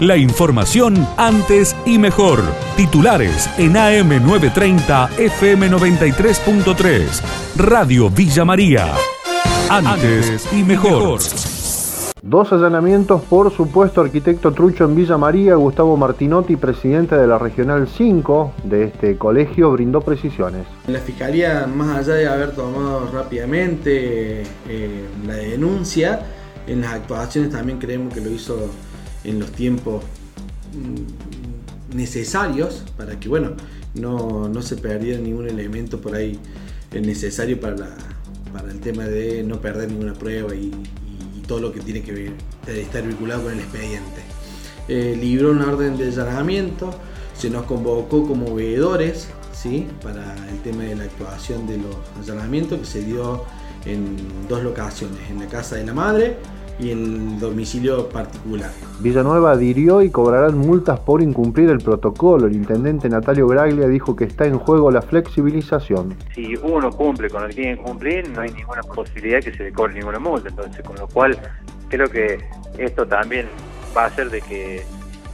La información antes y mejor. Titulares en AM930 FM93.3. Radio Villa María. Antes y mejor. Dos allanamientos por supuesto arquitecto trucho en Villa María, Gustavo Martinotti, presidente de la Regional 5 de este colegio, brindó precisiones. La Fiscalía, más allá de haber tomado rápidamente eh, la denuncia, en las actuaciones también creemos que lo hizo en los tiempos mm, necesarios para que bueno, no, se perdiera ningún elemento por ahí necesario para, para el tema de no perder ninguna prueba y, todo lo que tiene que ver, estar vinculado con el expediente. Eh, libró una orden de allanamiento, se nos convocó como veedores ¿sí? para el tema de la actuación de los allanamientos que se dio en dos locaciones, en la casa de la madre y el domicilio particular. Villanueva adhirió y cobrarán multas por incumplir el protocolo. El intendente Natalio Graglia dijo que está en juego la flexibilización. Si uno cumple con lo que tiene que cumplir, no hay ninguna posibilidad que se le cobre ninguna multa. Entonces, con lo cual, creo que esto también va a hacer de que,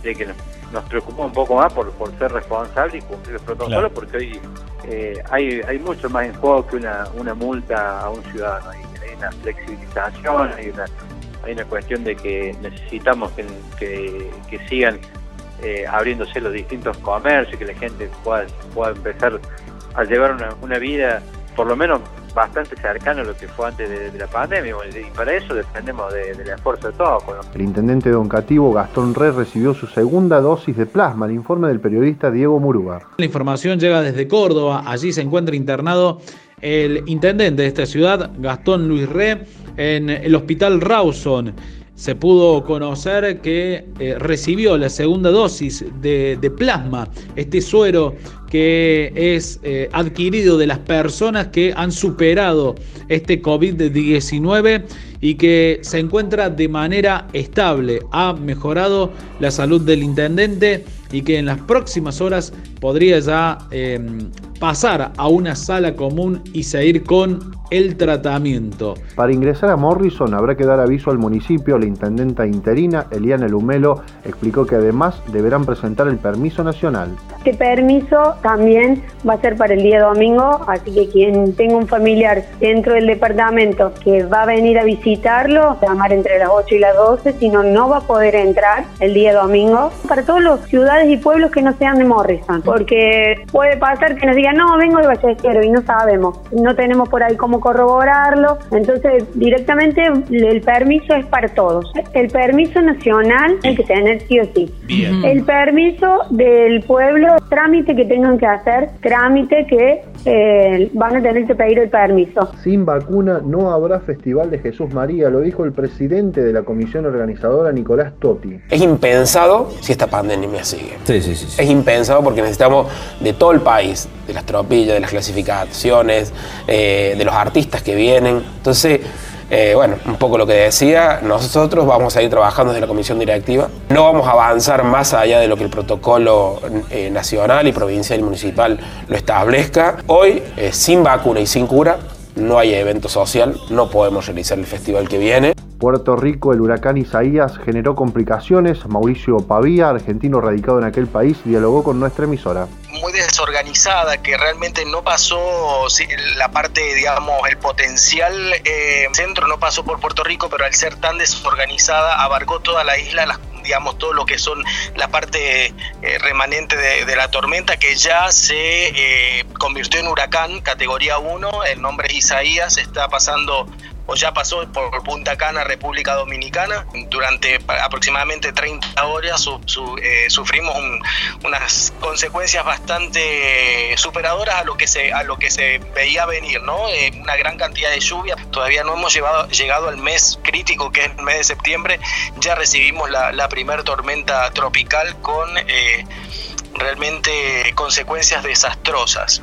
de que nos preocupa un poco más por, por ser responsable y cumplir el protocolo, porque hoy eh, hay, hay mucho más en juego que una, una multa a un ciudadano. Hay, hay una flexibilización, hay una hay una cuestión de que necesitamos que, sigan eh, abriéndose los distintos comercios, que la gente pueda, pueda empezar a llevar una, vida por lo menos bastante cercana a lo que fue antes de, la pandemia y para eso dependemos del esfuerzo de todos. El intendente Don Cativo, Gastón Re, recibió su segunda dosis de plasma, el informe del periodista Diego Muruga. La información llega desde Córdoba, allí se encuentra internado el intendente de esta ciudad, Gastón Luis Re, en el hospital Rawson. Se pudo conocer que eh, recibió la segunda dosis de, plasma, este suero que es eh, adquirido de las personas que han superado este COVID-19 y que se encuentra de manera estable. Ha mejorado la salud del intendente y que en las próximas horas podría ya em, pasar a una sala común y seguir con el tratamiento. Para ingresar a Morrison habrá que dar aviso al municipio. La intendenta interina, Eliana Lumelo, explicó que además deberán presentar el permiso nacional. Este permiso también va a ser para el día domingo, así que quien tenga un familiar dentro del departamento que va a venir a visitarlo, llamar entre las 8 y las 12, si no, no va a poder entrar el día domingo. Para todos los ciudades y pueblos que no sean de Morrison, porque puede pasar que nos digan, no, vengo de Ballestero y no sabemos, no tenemos por ahí cómo corroborarlo, entonces directamente el permiso es para todos. El permiso nacional hay que tener sí o sí. El permiso del pueblo, trámite que tengan que hacer, trámite que eh, van a tener que pedir el permiso. Sin vacuna no habrá Festival de Jesús María, lo dijo el presidente de la comisión organizadora, Nicolás Totti. Es impensado si esta pandemia sigue. Sí, sí, sí, Es impensado porque necesitamos de todo el país, de las tropillas, de las clasificaciones, eh, de los artistas que vienen. Entonces, eh, bueno, un poco lo que decía, nosotros vamos a ir trabajando desde la comisión directiva. No vamos a avanzar más allá de lo que el protocolo eh, nacional y provincial y municipal lo establezca. Hoy, eh, sin vacuna y sin cura, no hay evento social, no podemos realizar el festival que viene. Puerto Rico, el huracán Isaías generó complicaciones. Mauricio Pavía, argentino radicado en aquel país, dialogó con nuestra emisora muy desorganizada, que realmente no pasó la parte, digamos, el potencial eh, centro no pasó por Puerto Rico, pero al ser tan desorganizada abarcó toda la isla, digamos, todo lo que son la parte eh, remanente de, la tormenta que ya se eh, convirtió en huracán categoría 1, el nombre es Isaías, está pasando o ya pasó por Punta Cana, República Dominicana. Durante aproximadamente 30 horas eh, sufrimos unas consecuencias bastante superadoras a lo que se, a lo que se veía venir, ¿no? Eh, una gran cantidad de lluvia. Todavía no hemos llevado, llegado al mes crítico que es el mes de septiembre. Ya recibimos la, primera tormenta tropical con eh, realmente consecuencias desastrosas.